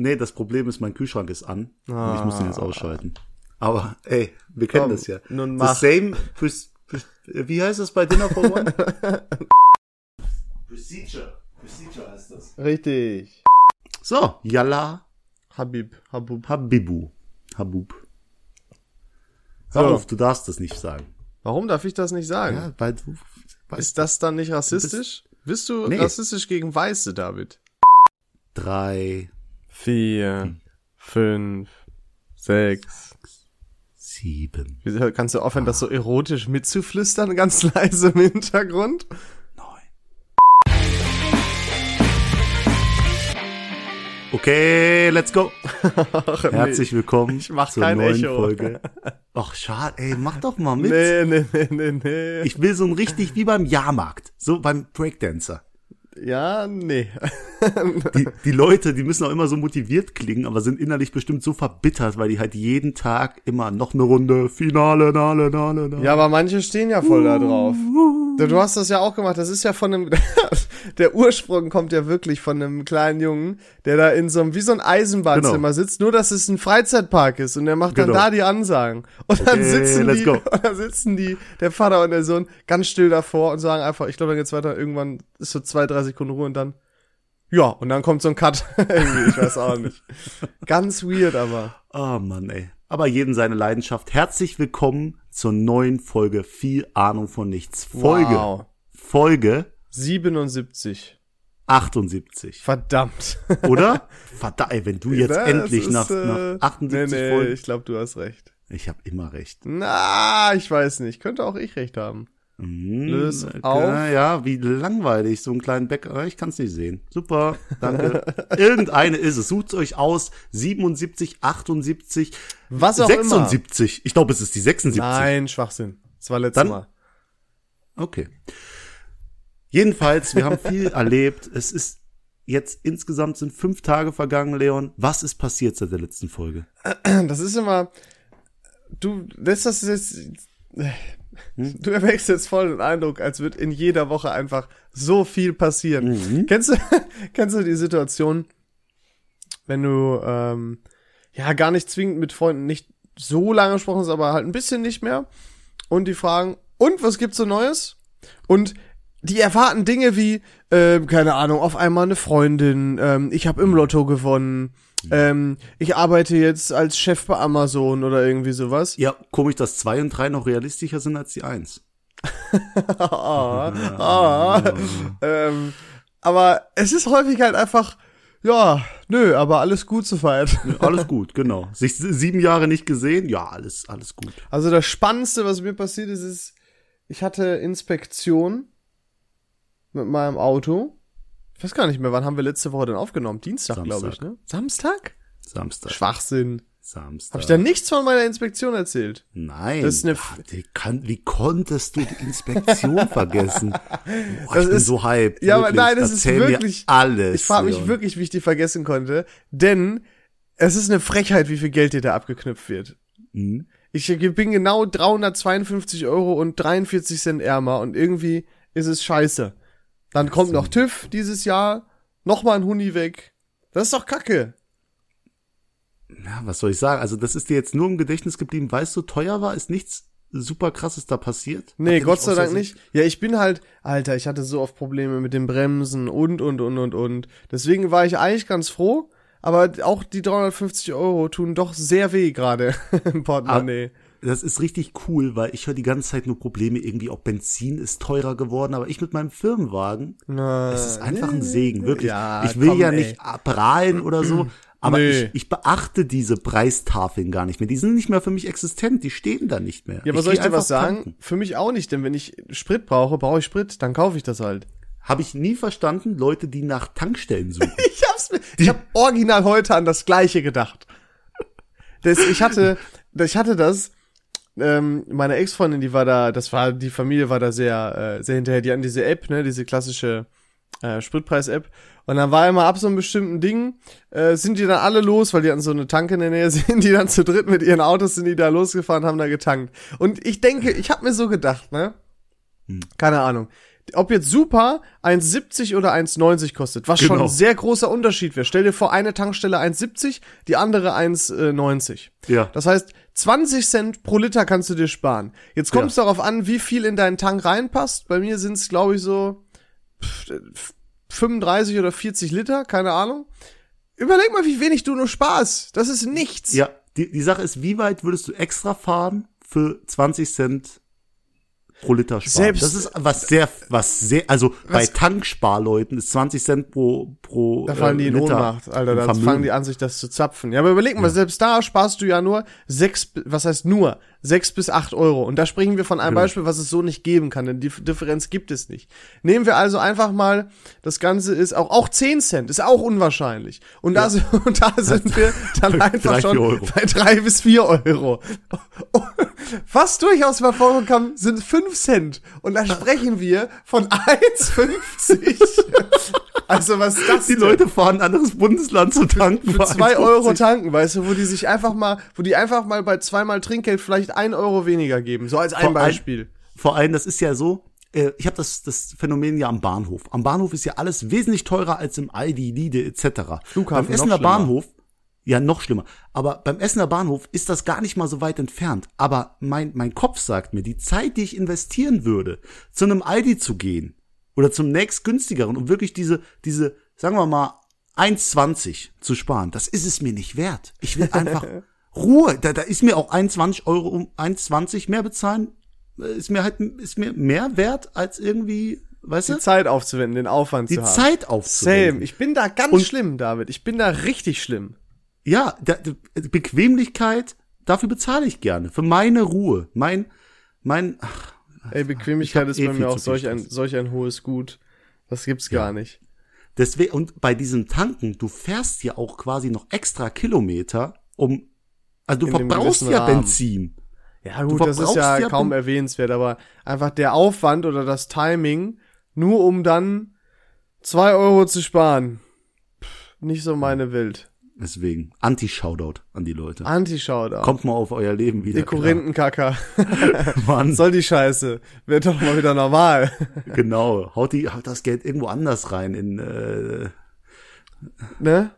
Nee, das Problem ist, mein Kühlschrank ist an. Und ich muss den jetzt ausschalten. Aber, ey, wir kennen Komm, das ja. nun The mach. same, pres- pres- wie heißt das bei Dinner for One? Procedure. Procedure heißt das. Richtig. So, Yalla Habib, Habub. Habibu. Habub. Hör So. auf, du darfst das nicht sagen. Warum darf ich das nicht sagen? Ja, weil du, weißt, Ist das dann nicht rassistisch? Bist du Nee. rassistisch gegen Weiße, David? drei, Vier, fünf, sechs. sieben, Wieso kannst du aufhören, das so erotisch mitzuflüstern, ganz leise im Hintergrund? neun. Okay, let's go. Ach. Herzlich willkommen Ich mach zur neuen Echo. Folge. Ach, schade, ey, mach doch mal mit. Nee, nee, nee, nee, nee. Ich will so ein richtig wie beim Jahrmarkt, so beim Breakdancer. Ja, nee. Die, die Leute, die müssen auch immer so motiviert klingen, aber sind innerlich bestimmt so verbittert, weil die halt jeden Tag immer noch eine Runde, Finale, Nale, Nale, Nale. Ja, aber manche stehen ja voll da drauf. Du du hast das ja auch gemacht. Das ist ja von einem, der Ursprung kommt ja wirklich von einem kleinen Jungen, der da in so einem, wie so ein Eisenbahnzimmer Genau. sitzt, nur dass es ein Freizeitpark ist und der macht dann Genau. da die Ansagen. Und dann Okay, sitzen let's die, go. und dann sitzen die, der Vater und der Sohn ganz still davor und sagen einfach, ich glaube, dann geht's weiter, irgendwann ist so zwei, drei Sekunden Ruhe und dann, ja, und dann kommt so ein Cut. Irgendwie, ich weiß auch nicht. Ganz weird, aber. Oh Mann, ey. Aber jeden seine Leidenschaft. Herzlich willkommen zur neuen Folge Viel Ahnung von nichts. Folge. Wow. Folge 77. 78. Verdammt. Oder? Verdammt, ey, wenn du jetzt Das endlich ist, nach, äh, nach 78 nee, nee, Folgen. ich glaube, du hast recht. Ich habe immer recht. Na, ich weiß nicht. Könnte auch ich recht haben. Hm, Löse äh, auf. Ja, wie langweilig, so einen kleinen Bäcker. Ich kann es nicht sehen. Super, danke. Irgendeine ist es. Sucht euch aus. 77, 78, Was auch 76. Ich glaube, es ist die 76. immer. Nein, Schwachsinn. Das war letztes Dann- Mal. Okay. Jedenfalls, wir haben viel erlebt. Es ist jetzt insgesamt sind fünf Tage vergangen, Leon. Was ist passiert seit der letzten Folge? Das ist immer. Du lässt das jetzt. Du erwächst jetzt voll den Eindruck, als wird in jeder Woche einfach so viel passieren. Kennst du, kennst du die Situation, wenn du ähm, ja gar nicht zwingend mit Freunden nicht so lange gesprochen hast, aber halt ein bisschen nicht mehr und die fragen, und was gibt's so Neues? Und die erwarten Dinge wie, ähm, keine Ahnung, auf einmal eine Freundin, ähm, ich habe im Lotto gewonnen, ähm, ich arbeite jetzt als Chef bei Amazon oder irgendwie sowas. Ja, komisch, dass zwei und drei noch realistischer sind als die eins. ah, ah, ähm, aber es ist häufig halt einfach, ja, nö, aber alles gut soweit. Alles gut, genau. Sich sieben Jahre nicht gesehen, ja, alles, alles gut. Also das Spannendste, was mir passiert ist, ist, ich hatte Inspektion mit meinem Auto. Ich weiß gar nicht mehr, wann haben wir letzte Woche denn aufgenommen? Dienstag, glaube ich, Samstag. ne? Samstag? Samstag. Schwachsinn. Samstag. Habe ich da nichts von meiner Inspektion erzählt? Nein. Das ist eine Ach, wie, kann, wie konntest du die Inspektion vergessen? Boah, Das ich bin ist- so hyped. Ja, aber wirklich. nein, das ist Erzähl wirklich- Mir alles. Ich frage mich Leon. wirklich, wie ich die vergessen konnte, denn es ist eine Frechheit, wie viel Geld dir da abgeknüpft wird. Mhm. Ich bin genau 352 Euro und 43 Cent ärmer und irgendwie ist es scheiße. Dann kommt noch TÜV dieses Jahr, noch mal ein Huni weg. Das ist doch kacke. Ja, was soll ich sagen? Also, das ist dir jetzt nur im Gedächtnis geblieben, weil es so teuer war? Ist nichts super krasses da passiert? Nee, Gott sei Dank nicht. Ja, ich bin halt, Alter, ich hatte so oft Probleme mit den Bremsen und, und, und, und, und. Deswegen war ich eigentlich ganz froh, aber auch die 350 Euro tun doch sehr weh gerade im Portemonnaie. Das ist richtig cool, weil ich höre die ganze Zeit nur Probleme. Irgendwie auch Benzin ist teurer geworden, aber ich mit meinem Firmenwagen, Na, es ist einfach ein Segen, wirklich. Ja, ich will komm, ja ey. nicht prahlen oder so, aber ich, ich beachte diese Preistafeln gar nicht mehr. Die sind nicht mehr für mich existent, die stehen da nicht mehr. Ja, aber soll ich dir was sagen? tanken. Für mich auch nicht, denn wenn ich Sprit brauche, brauche ich Sprit, dann kaufe ich das halt. Habe ich nie verstanden, Leute, die nach Tankstellen suchen. Ich hab's mir, ich hab original heute an das Gleiche gedacht. Das, ich hatte, ich hatte das, ähm, meine Ex-Freundin, die war da, das war, die Familie war da sehr, äh, sehr hinterher, die hatten diese App, ne, diese klassische äh, Spritpreis-App. Und dann war immer ab so einem bestimmten Ding, äh, sind die dann alle los, weil die hatten so eine Tanke in der Nähe, sind die dann zu dritt mit ihren Autos, sind die da losgefahren, haben da getankt. Und ich denke, ich habe mir so gedacht, ne, keine Ahnung. ob jetzt Super 1,70 oder 1,90 kostet, was schon Genau. ein sehr großer Unterschied wäre. Stell dir vor, eine Tankstelle 1,70, die andere 1,90. Ja. Das heißt, 20 Cent pro Liter kannst du dir sparen. Jetzt kommt es darauf an, wie viel in deinen Tank reinpasst. Bei mir sind es, glaube ich, so pff, 35 oder 40 Liter, keine Ahnung. Überleg mal, wie wenig du nur sparst. Das ist nichts. Ja, die, die Sache ist, wie weit würdest du extra fahren für 20 Cent pro Liter sparen? Selbst- das ist was sehr, was sehr, also bei Was- Tanksparleuten ist 20 Cent pro, pro Da fallen die in äh, Liter Ohnmacht, Alter. Da fangen die an, sich das zu zapfen. Ja, aber überleg mal, selbst da sparst du ja nur sechs, was heißt nur, sechs bis acht Euro. Und da sprechen wir von einem Genau. Beispiel, was es so nicht geben kann, denn die Differenz gibt es nicht. Nehmen wir also einfach mal, das Ganze ist auch, auch 10 Cent, ist auch unwahrscheinlich. Und da, sind, und da sind wir dann einfach schon bei drei bis vier Euro. Was durchaus mal vorkommt, sind 5 Cent. Und da sprechen wir von 1,50. Also was das Die denn? Leute fahren ein anderes Bundesland zu tanken. für zwei Euro tanken, weißt du, wo die sich einfach mal, wo die einfach mal bei zweimal Trinkgeld vielleicht ein Euro weniger geben. So als ein Vor Beispiel. Vor allem, das ist ja so, äh, ich habe das, das Phänomen ja am Bahnhof. Am Bahnhof ist ja alles wesentlich teurer als im Aldi, Lidl etc. Flughafen beim Essener. Bahnhof, ja noch schlimmer, aber beim Essener Bahnhof ist das gar nicht mal so weit entfernt. Aber mein, mein Kopf sagt mir, die Zeit, die ich investieren würde, zu einem Aldi zu gehen oder zum nächst günstigeren, um wirklich diese, diese, sagen wir mal, 1,20 zu sparen, das ist es mir nicht wert. Ich will einfach Ruhe. Da, da ist mir auch 21 Euro um 1,20 mehr bezahlen, äh, ist mir halt, ist mir mehr wert als irgendwie, weißt Die du, Zeit aufzuwenden, den Aufwand die zu haben. Zeit aufzuwenden. Same. Ich bin da ganz Und- schlimm, David. Ich bin da richtig schlimm. Ja, da, Bequemlichkeit, dafür bezahle ich gerne. Für meine Ruhe. Mein, mein, ach, Ey, Bequemlichkeit ist eh bei mir auch solch ein, solch ein hohes Gut. Das gibt's gar nicht. deswegen, und bei diesem Tanken, du fährst ja auch quasi noch extra Kilometer, um, also du verbrauchst ja Rahmen. Benzin. Ja gut, das ist ja ja kaum erwähnenswert, aber einfach der Aufwand oder das Timing, nur um dann zwei Euro zu sparen. Pff, nicht so meine Welt. Deswegen, Anti-Shoutout an die Leute. Anti-Shoutout. Kommt mal auf euer Leben wieder. Die Korinthenkacker. Mann, Soll die Scheiße. Wird doch mal wieder normal. genau. Haut, die, haut das Geld irgendwo anders rein in, äh, ne?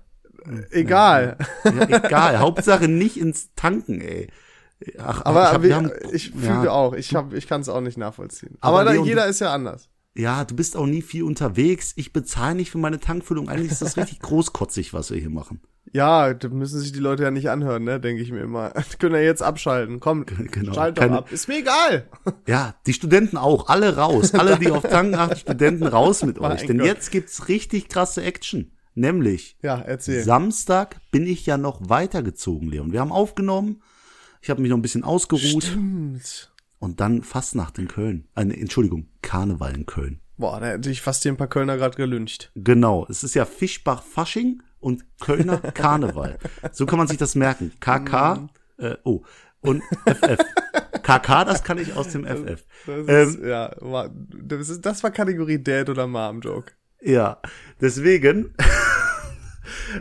Egal. ja, egal. Hauptsache nicht ins Tanken, ey. Ach, Aber ich hab- wir, haben- ich fühle ja. auch. Ich hab, ich kann es auch nicht nachvollziehen. Aber Aber, da, jeder ist ja anders. ja, du bist auch nie viel unterwegs. Ich bezahle nicht für meine Tankfüllung. Eigentlich ist das richtig großkotzig, was wir hier machen. Ja, da müssen sich die Leute ja nicht anhören, ne? Denke ich mir immer. Die können ja jetzt abschalten. Komm, Genau. schalt doch Keine- ab. Ist mir egal. Ja, die Studenten auch. Alle raus. Alle, die auf Tanken achten, Studenten raus mit euch. Denn Gott. jetzt gibt's richtig krasse Action. Nämlich, Ja, erzähl. Samstag bin ich ja noch weitergezogen, Leon. Wir haben aufgenommen. Ich habe mich noch ein bisschen ausgeruht. Stimmt. Und dann Fastnacht in Köln. Äh, Entschuldigung, Karneval in Köln. Boah, da hätte ich fast hier ein paar Kölner gerade gelüncht. Genau, es ist ja Fischbach-Fasching und Kölner Karneval. So kann man sich das merken. KK, äh, oh, und FF. KK, das kann ich aus dem FF. Das Ähm, ist, ja, war, das, ist, das war Kategorie Dad oder Mom Joke. Ja, deswegen,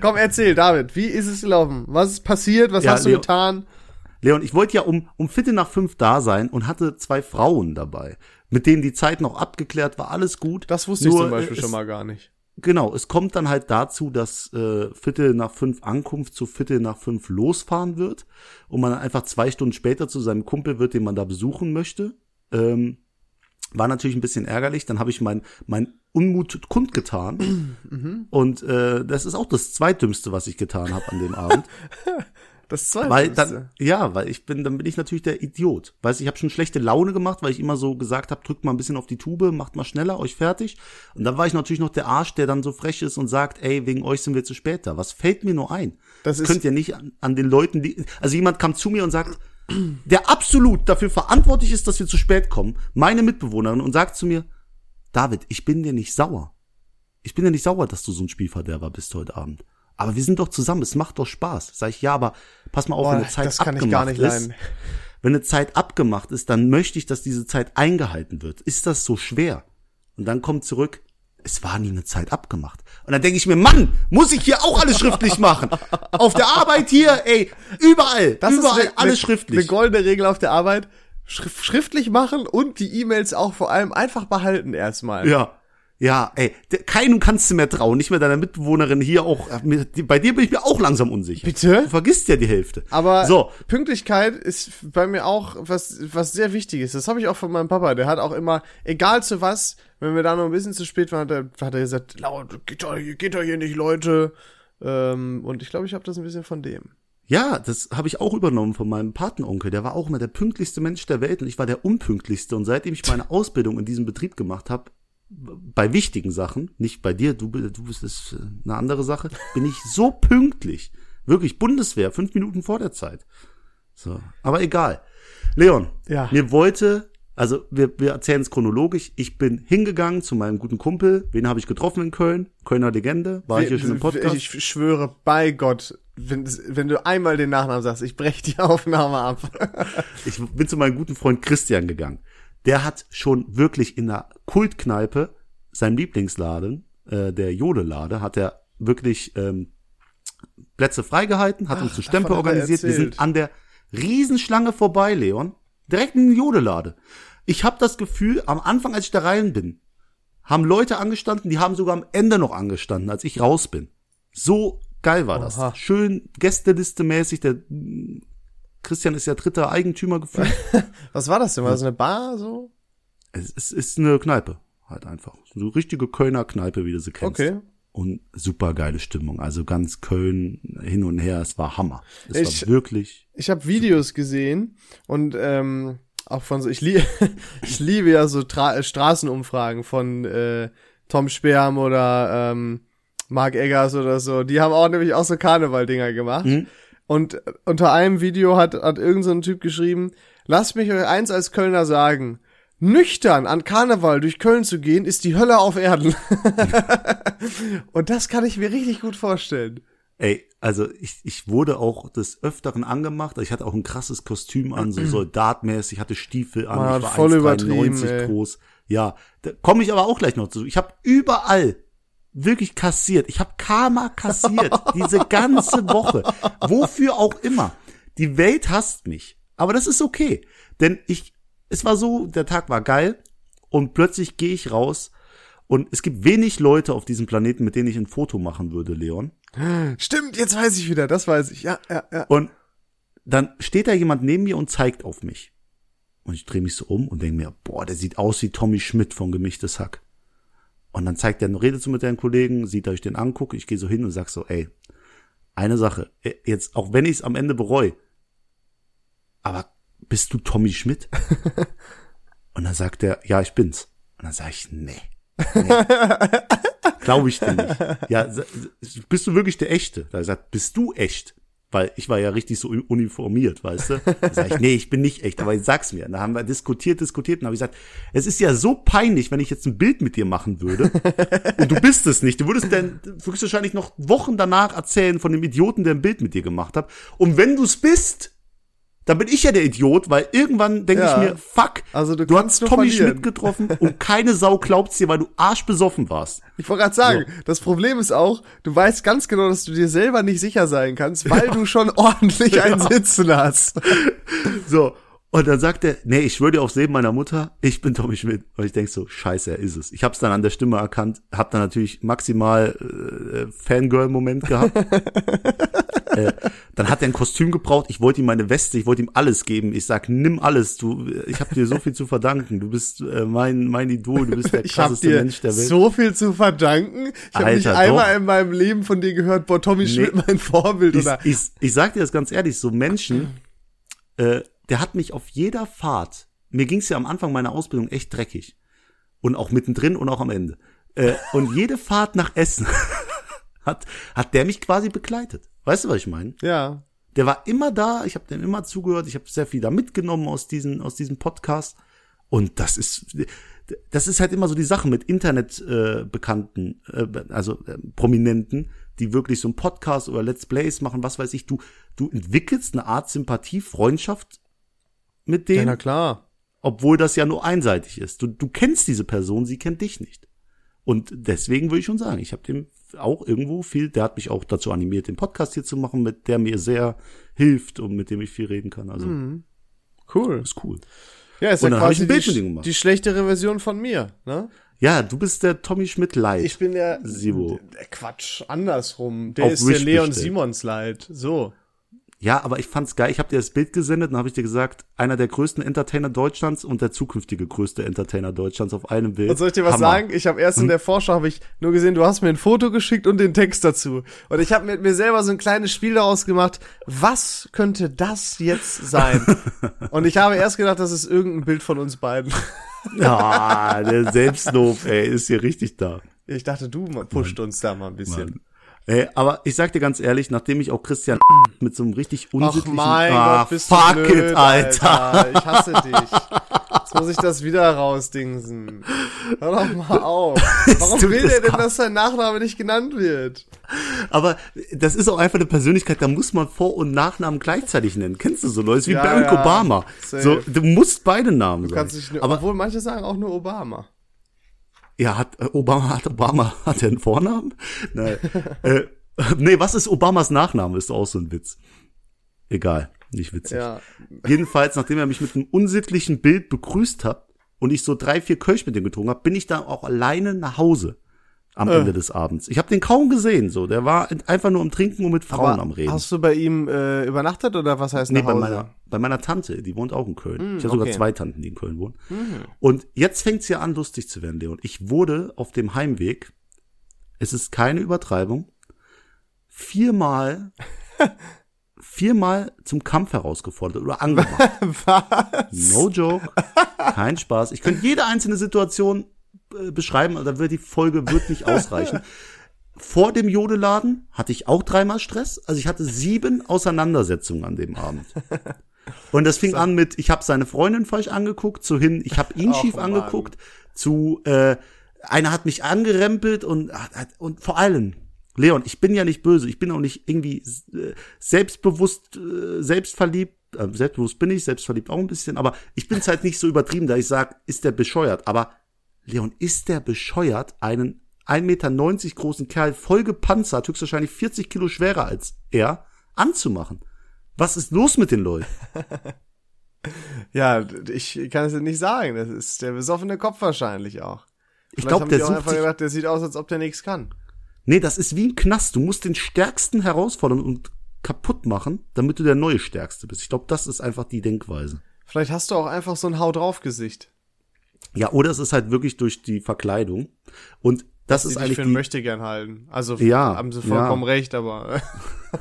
Komm, erzähl, David, wie ist es gelaufen? Was ist passiert? Was Ja, hast du Leo- getan? Leon, ich wollte ja um, um Viertel nach fünf da sein und hatte zwei Frauen dabei, mit denen die Zeit noch abgeklärt war, alles gut. Das wusste ich Nur, zum Beispiel äh, schon es- mal gar nicht. Genau, es kommt dann halt dazu, dass äh, Viertel nach fünf Ankunft zu Viertel nach fünf losfahren wird und man dann einfach zwei Stunden später zu seinem Kumpel wird, den man da besuchen möchte. Ähm, war natürlich ein bisschen ärgerlich. Dann habe ich mein, mein Unmut kundgetan. Und äh, das ist auch das zweitdümmste, was ich getan habe an dem Abend. Das zweite. Weil dann, ja, weil ich bin, dann bin ich natürlich der Idiot. Weißt du, ich habe schon schlechte Laune gemacht, weil ich immer so gesagt habe, drückt mal ein bisschen auf die Tube, macht mal schneller, euch fertig. Und dann war ich natürlich noch der Arsch, der dann so frech ist und sagt, ey, wegen euch sind wir zu spät da. Was fällt mir nur ein? Das Das, ist- könnt ihr nicht an, an den Leuten, die, also jemand kam zu mir und sagt, der absolut dafür verantwortlich ist, dass wir zu spät kommen, meine Mitbewohnerin, und sagt zu mir, David, ich bin dir nicht sauer. Ich bin dir nicht sauer, dass du so ein Spielverderber bist heute Abend. Aber wir sind doch zusammen, es macht doch Spaß. Sag ich, ja, aber pass mal auf, Boah, wenn eine Zeit das kann ich abgemacht gar nicht ist. leiden. Wenn eine Zeit abgemacht ist, dann möchte ich, dass diese Zeit eingehalten wird. Ist das so schwer? Und dann kommt zurück, es war nie eine Zeit abgemacht. Und dann denke ich mir, Mann, muss ich hier auch alles schriftlich machen? Auf der Arbeit hier, ey, überall, Das überall ist eine, alles schriftlich. Eine goldene Regel auf der Arbeit. Schrift, schriftlich machen und die E-Mails auch vor allem einfach behalten erstmal. Ja. Ja, ey, keinem kannst du mehr trauen, nicht mehr deiner Mitbewohnerin hier auch. Bei dir bin ich mir auch langsam unsicher. Bitte? Du vergisst ja die Hälfte. Aber so, Pünktlichkeit ist bei mir auch was, was sehr wichtig ist. Das habe ich auch von meinem Papa. Der hat auch immer, egal zu was, wenn wir da noch ein bisschen zu spät waren, hat er, hat er gesagt, laut, geht doch, hier- geht doch hier nicht, Leute. Ähm, und ich glaube, ich habe das ein bisschen von dem. ja, das habe ich auch übernommen von meinem Patenonkel. Der war auch immer der pünktlichste Mensch der Welt und ich war der unpünktlichste. Und seitdem ich meine Ausbildung in diesem Betrieb gemacht habe, bei wichtigen Sachen, nicht bei dir, du, du bist es äh, eine andere Sache, bin ich so pünktlich. Wirklich Bundeswehr, fünf Minuten vor der Zeit. So, aber egal. Leon, Ja. mir wollte, also wir, wir erzählen es chronologisch. Ich bin hingegangen zu meinem guten Kumpel. Wen habe ich getroffen in Köln? Kölner Legende. War ich hier schon im Podcast? Ich schwöre bei Gott, wenn, wenn du einmal den Nachnamen sagst, ich brech die Aufnahme ab. Ich bin zu meinem guten Freund Christian gegangen. Der hat schon wirklich in der Kultkneipe, seinem Lieblingsladen, äh, der Jodelade, hat er wirklich ähm, Plätze freigehalten, hat uns zu Stempel er organisiert. Wir sind an der Riesenschlange vorbei, Leon. Direkt in den Jodelade. Ich habe das Gefühl, am Anfang, als ich da rein bin, haben Leute angestanden, die haben sogar am Ende noch angestanden, als ich raus bin. So geil war das. Oha. Schön Gästeliste mäßig. Der Christian ist ja dritter Eigentümer gefühlt. Was war das denn? War das eine Bar so? Es, es ist eine Kneipe, halt einfach. So richtige Kölner Kneipe, wie du sie kennst. Okay. Und super geile Stimmung. Also ganz Köln hin und her. Es war Hammer. Es Ich- war wirklich. Ich habe Videos gesehen und ähm, auch von so, ich, lie ich liebe ja so Tra Straßenumfragen von äh, Tom Sperm oder ähm, Mark Eggers oder so. Die haben auch nämlich auch so Karneval-Dinger gemacht. Mhm. Und unter einem Video hat, hat irgend so Typ geschrieben, lasst mich euch eins als Kölner sagen. Nüchtern an Karneval durch Köln zu gehen, ist die Hölle auf Erden. und das kann ich mir richtig gut vorstellen. Ey, also ich, ich wurde auch des Öfteren angemacht. Ich hatte auch ein krasses Kostüm an, so soldatmäßig, hatte Stiefel an. Man ich hat voll 1,93 übertrieben, groß. Ja, da komme ich aber auch gleich noch zu. Ich habe überall wirklich kassiert. Ich habe Karma kassiert. diese ganze Woche. Wofür auch immer. Die Welt hasst mich. Aber das ist okay. Denn ich, es war so, der Tag war geil und plötzlich gehe ich raus und es gibt wenig Leute auf diesem Planeten, mit denen ich ein Foto machen würde, Leon. Stimmt, jetzt weiß ich wieder, das weiß ich. Ja, ja, ja. Und dann steht da jemand neben mir und zeigt auf mich. Und ich drehe mich so um und denke mir, boah, der sieht aus wie Tommy Schmidt von Gemischtes Hack. Und dann zeigt er, redet so mit deinen Kollegen, sieht, dass ich den angucke, ich gehe so hin und sag so, ey, eine Sache, äh, jetzt, auch wenn ich es am Ende bereue, aber bist du Tommy Schmidt? und dann sagt er, ja, ich bin's. Und dann sage ich, nee. nee. Glaube ich dir nicht. Ja, bist du wirklich der Echte? Da er gesagt, bist du echt? Weil ich war ja richtig so uniformiert, weißt du? Da sag ich, nee, ich bin nicht echt, aber sag's mir. Da haben wir diskutiert, diskutiert und habe ich gesagt, es ist ja so peinlich, wenn ich jetzt ein Bild mit dir machen würde und du bist es nicht. Du würdest dann höchstwahrscheinlich noch Wochen danach erzählen von dem Idioten, der ein Bild mit dir gemacht hat. Und wenn du's bist, dann bin ich ja der Idiot, weil irgendwann denke Ja. ich mir, fuck, Also du du hast Tommy verlieren. Schmidt getroffen und keine Sau glaubt's dir, weil du arschbesoffen warst. Ich wollte gerade sagen, das Problem ist auch, du weißt ganz genau, dass du dir selber nicht sicher sein kannst, weil du schon ordentlich einen Sitzen hast. So. Und dann sagt er, nee, ich dir aufs Leben meiner Mutter, ich bin Tommy Schmidt. Und ich denk so, scheiße, er ist es. Ich hab's dann an der Stimme erkannt, hab dann natürlich maximal äh, Fangirl-Moment gehabt. äh, dann hat er ein Kostüm gebraucht, ich wollte ihm meine Weste, ich wollte ihm alles geben. Ich sag, nimm alles, du, ich hab dir so viel zu verdanken. Du bist äh, mein, mein Idol, du bist der Ich krasseste Mensch der Welt. so viel zu verdanken. Ich habe nicht einmal doch. in meinem Leben von dir gehört, boah, Tommy Schmidt, mein Vorbild. ich, Oder ich, ich sag dir das ganz ehrlich, so Menschen, äh, der hat mich auf jeder Fahrt, mir ging's ja am Anfang meiner Ausbildung echt dreckig. Und auch mittendrin und auch am Ende. Äh, und jede Fahrt nach Essen hat, hat der mich quasi begleitet. Weißt du, was ich meine? ja, Der war immer da, ich habe dem immer zugehört, ich habe sehr viel da mitgenommen aus diesen, aus diesem Podcast. Und das ist, das ist halt immer so die Sache mit Internetbekannten, äh, äh, also äh, Prominenten, die wirklich so einen Podcast oder Let's Plays machen, was weiß ich. Du, du entwickelst eine Art Sympathie, Freundschaft mit ja, denen, na klar. obwohl das ja nur einseitig ist. Du, du kennst diese Person, sie kennt dich nicht. Und deswegen würde ich schon sagen, ich habe dem auch irgendwo viel, der hat mich auch dazu animiert, den Podcast hier zu machen, mit der mir sehr hilft und mit dem ich viel reden kann. Also Mhm. Cool. ist cool. Ja, ist Und ja quasi die, die schlechtere Version von mir, ne? Ja, du bist der Tommy Schmidt Light. Ich bin der, Sibo. der Quatsch, andersrum. Der Auf ist der Leon bestellt. Simons Light. So. Ja, aber ich fand's geil. Ich habe dir das Bild gesendet und habe ich dir gesagt, einer der größten Entertainer Deutschlands und der zukünftige größte Entertainer Deutschlands auf einem Bild. Und soll ich dir was Hammer. sagen? Ich habe erst in der Vorschau habe ich nur gesehen, du hast mir ein Foto geschickt und den Text dazu. Und ich habe mit mir selber so ein kleines Spiel daraus gemacht. Was könnte das jetzt sein? und ich habe erst gedacht, das ist irgendein Bild von uns beiden. Ja, der Selbstlob, ey, ist hier richtig da. Ich dachte, du pusht uns da mal ein bisschen. Ey, aber ich sag dir ganz ehrlich, nachdem ich auch Christian mit so einem richtig Ach unsittlichen mein Ah, Gott, bist fuck du blöd, it, Alter. Ich hasse dich. Jetzt muss ich das wieder rausdingsen. Hör doch mal auf. Warum will der denn, dass sein Nachname nicht genannt wird? Aber das ist auch einfach eine Persönlichkeit, da muss man Vor- und Nachnamen gleichzeitig nennen. Kennst du so Leute? Wie Ja, Barack ja, Obama. safe. So, du musst beide Namen Du sagen. nur, aber obwohl manche sagen auch nur Obama. Ja, hat äh, Obama hat Obama hat er einen Vornamen? Nein. äh, nee, was ist Obamas Nachname? Ist auch so ein Witz. Egal, nicht witzig. Ja. Jedenfalls, nachdem er mich mit einem unsittlichen Bild begrüßt hat und ich so drei, vier Kölsch mit ihm getrunken habe, bin ich dann auch alleine nach Hause am Äh. Ende des Abends. Ich habe den kaum gesehen, so. Der war einfach nur am Trinken und mit Frauen Aber am Reden. Hast du bei ihm äh, übernachtet oder was heißt Nee, bei meiner, bei meiner Tante, die wohnt auch in Köln. ich habe sogar okay. zwei Tanten, die in Köln wohnen. Und jetzt fängt's ja an, lustig zu werden, Leon. Ich wurde auf dem Heimweg, es ist keine Übertreibung, viermal, viermal zum Kampf herausgefordert oder angemacht. Was? No joke. Kein Spaß. Ich könnte jede einzelne Situation beschreiben, aber da wird die Folge wird nicht ausreichen. Vor dem Jodeladen hatte ich auch dreimal Stress. Also ich hatte sieben Auseinandersetzungen an dem Abend. Und das fing an mit, ich habe seine Freundin falsch angeguckt, zu hin, ich habe ihn schief angeguckt, zu äh, einer hat mich angerempelt und und vor allem Leon, ich bin ja nicht böse, ich bin auch nicht irgendwie äh, selbstbewusst, äh, selbstverliebt, äh, selbstbewusst bin ich, selbstverliebt auch ein bisschen, aber ich bin's halt nicht so übertrieben, da ich sag, ist der bescheuert, aber Leon, ist der bescheuert, einen 1,90 Meter großen Kerl voll gepanzert, höchstwahrscheinlich 40 Kilo schwerer als er, anzumachen? Was ist los mit den Leuten? Ja, ich kann es dir nicht sagen. Das ist der besoffene Kopf wahrscheinlich auch. Ich Vielleicht glaube, haben der sucht einfach gedacht, der sieht aus, als ob der nichts kann. Nee, das ist wie ein Knast. Du musst den Stärksten herausfordern und kaputt machen, damit du der neue Stärkste bist. Ich glaube, das ist einfach die Denkweise. Vielleicht hast du auch einfach so ein Hau drauf Gesicht. Ja, oder es ist halt wirklich durch die Verkleidung. Und das ist eigentlich die, möchte gern halten. Also Ja, haben sie vollkommen ja. recht, aber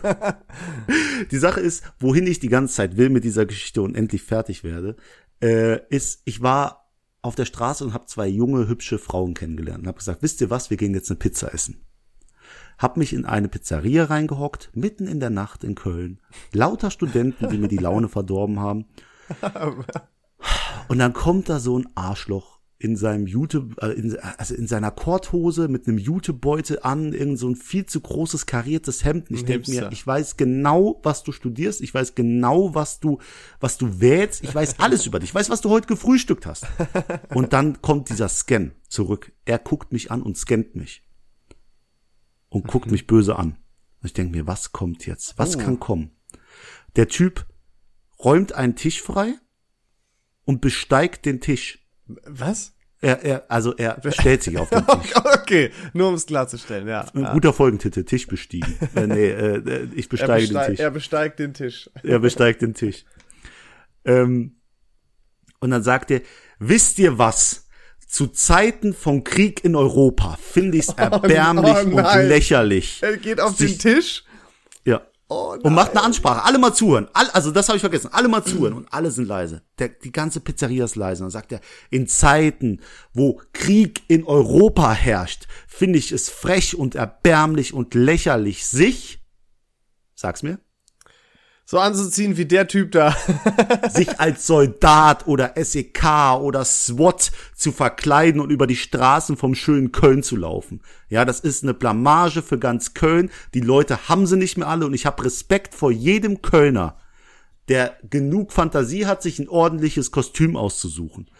die Sache ist, wohin ich die ganze Zeit will mit dieser Geschichte und endlich fertig werde, äh, ist, ich war auf der Straße und habe zwei junge, hübsche Frauen kennengelernt und habe gesagt, wisst ihr was, wir gehen jetzt eine Pizza essen. Hab mich in eine Pizzeria reingehockt, mitten in der Nacht in Köln. Lauter Studenten, die mir die Laune verdorben haben. Und dann kommt da so ein Arschloch in seinem Jute, äh, in, also in seiner Korthose mit einem Jutebeutel an, irgend so ein viel zu großes kariertes Hemd. Und ich denke mir, ich weiß genau, was du studierst, ich weiß genau, was du, was du wählst, ich weiß alles über dich, ich weiß, was du heute gefrühstückt hast. Und dann kommt dieser Scan zurück. Er guckt mich an und scannt mich. Und guckt mich böse an. Und ich denke mir, was kommt jetzt? Was Oh. kann kommen? Der Typ räumt einen Tisch frei und besteigt den Tisch. was? Er, er, also er stellt sich auf den Tisch. Okay, nur um es klarzustellen, ja. Ein guter Folgentitel, Tisch bestiegen. äh, nee, äh, ich Er, besteige den Tisch. er besteigt den Tisch. Er besteigt den Tisch. Ähm, und dann sagt er, wisst ihr was? Zu Zeiten von Krieg in Europa finde ich es erbärmlich oh und lächerlich. Er geht auf Sich- den Tisch. Oh Und macht eine Ansprache. Alle mal zuhören. All, also das habe ich vergessen. Alle mal zuhören. Und alle sind leise. Der, die ganze Pizzeria ist leise. Und dann sagt er, in Zeiten, wo Krieg in Europa herrscht, finde ich es frech und erbärmlich und lächerlich, sich, sag's mir, So anzuziehen wie der Typ da. sich als Soldat oder SEK oder SWAT zu verkleiden und über die Straßen vom schönen Köln zu laufen. Ja, das ist eine Blamage für ganz Köln. Die Leute haben sie nicht mehr alle und ich habe Respekt vor jedem Kölner, der genug Fantasie hat, sich ein ordentliches Kostüm auszusuchen.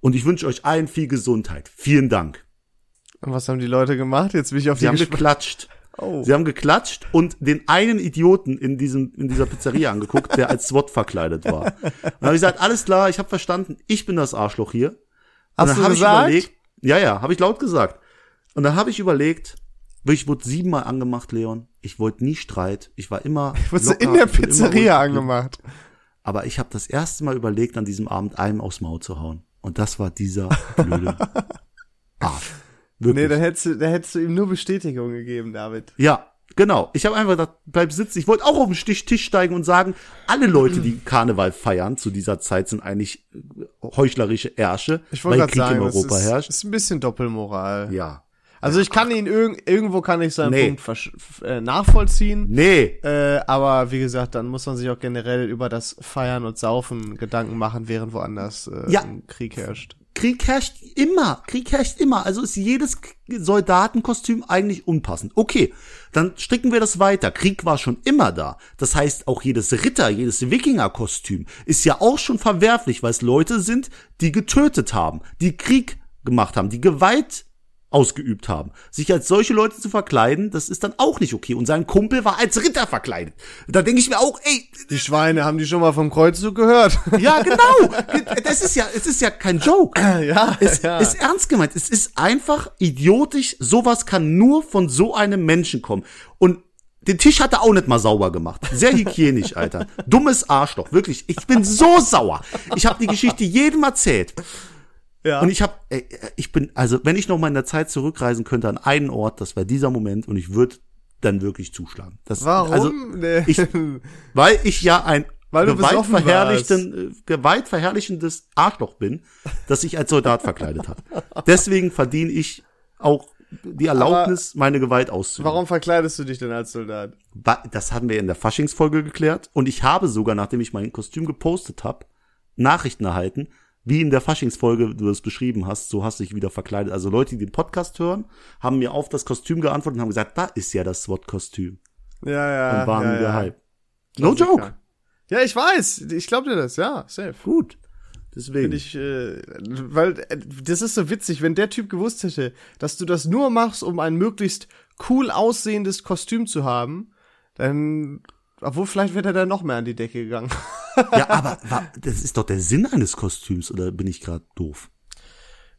Und ich wünsche euch allen viel Gesundheit. Vielen Dank. Und was haben die Leute gemacht? Jetzt bin ich auf Sie die haben geklatscht. Oh. Sie haben geklatscht und den einen Idioten in diesem in dieser Pizzeria angeguckt, der als SWAT verkleidet war. Und dann habe ich gesagt, alles klar, ich habe verstanden, ich bin das Arschloch hier. Und Hast dann du hab ich überlegt, ja, ja, habe ich laut gesagt. Und dann habe ich überlegt, ich wurde siebenmal angemacht, Leon. Ich wollte nie Streit. Ich war immer. Wurdest du locker, in der ich Pizzeria angemacht? Aber ich habe das erste Mal überlegt, an diesem Abend einem aufs Maul zu hauen. Und das war dieser blöde Arsch. Wirklich. Nee, da hättest, du, da hättest du ihm nur Bestätigung gegeben, David. ja, genau. Ich habe einfach gedacht, bleib sitzen. Ich wollte auch auf den Stich Tisch steigen und sagen, alle Leute, die Karneval feiern zu dieser Zeit, sind eigentlich heuchlerische Ärsche, Ich weil wollte Krieg sagen, in Europa ist, herrscht. ist ein bisschen Doppelmoral. Ja. Also ich kann ihn irg irgendwo kann ich seinen Nee. Punkt äh, nachvollziehen. Nee, Äh, aber wie gesagt, dann muss man sich auch generell über das Feiern und Saufen Gedanken machen, während woanders äh, Ja. ein Krieg herrscht. Krieg herrscht immer. Krieg herrscht immer. Also ist jedes Soldatenkostüm eigentlich unpassend. Okay, dann stricken wir das weiter. Krieg war schon immer da. Das heißt, auch jedes Ritter, jedes Wikingerkostüm ist ja auch schon verwerflich, weil es Leute sind, die getötet haben, die Krieg gemacht haben, die Gewalt ausgeübt haben. Sich als solche Leute zu verkleiden, das ist dann auch nicht okay. Und sein Kumpel war als Ritter verkleidet. Da denke ich mir auch, ey, Die Schweine haben die schon mal vom Kreuzzug gehört. ja, genau. Das ist ja, es ist ja kein Joke. ja, Es ja. ist ernst gemeint. Es ist einfach idiotisch. Sowas kann nur von so einem Menschen kommen. Und den Tisch hat er auch nicht mal sauber gemacht. Sehr hygienisch, Alter. Dummes Arschloch, wirklich. Ich bin so sauer. Ich habe die Geschichte jedem erzählt. Ja. Und ich habe, ich bin, also wenn ich noch mal in der Zeit zurückreisen könnte an einen Ort, das wäre dieser Moment und ich würde dann wirklich zuschlagen. Das, Warum? Also, nee. ich- weil ich ja ein Weil du besoffen gewaltverherrlichten, äh, gewaltverherrlichendes Arschloch bin, das sich als Soldat verkleidet hat. Deswegen verdiene ich auch die Erlaubnis, meine Gewalt auszuüben. Warum verkleidest du dich denn als Soldat? Das hatten wir in der Faschingsfolge geklärt und ich habe sogar, nachdem ich mein Kostüm gepostet habe, Nachrichten erhalten, wie in der Faschingsfolge du es beschrieben hast, so hast du dich wieder verkleidet. Also Leute, die den Podcast hören, haben mir auf das Kostüm geantwortet und haben gesagt, da ist ja das SWAT-Kostüm. Ja, ja. Und waren ja, ja. gehypt. No joke. Ja, ich weiß. Ich glaub dir das, ja, safe. Gut. Deswegen. Finde ich, äh, weil äh, das ist so witzig, wenn der Typ gewusst hätte, dass du das nur machst, um ein möglichst cool aussehendes Kostüm zu haben, dann, obwohl vielleicht wäre er dann noch mehr an die Decke gegangen. Ja, aber das ist doch der Sinn eines Kostüms, oder bin ich gerade doof?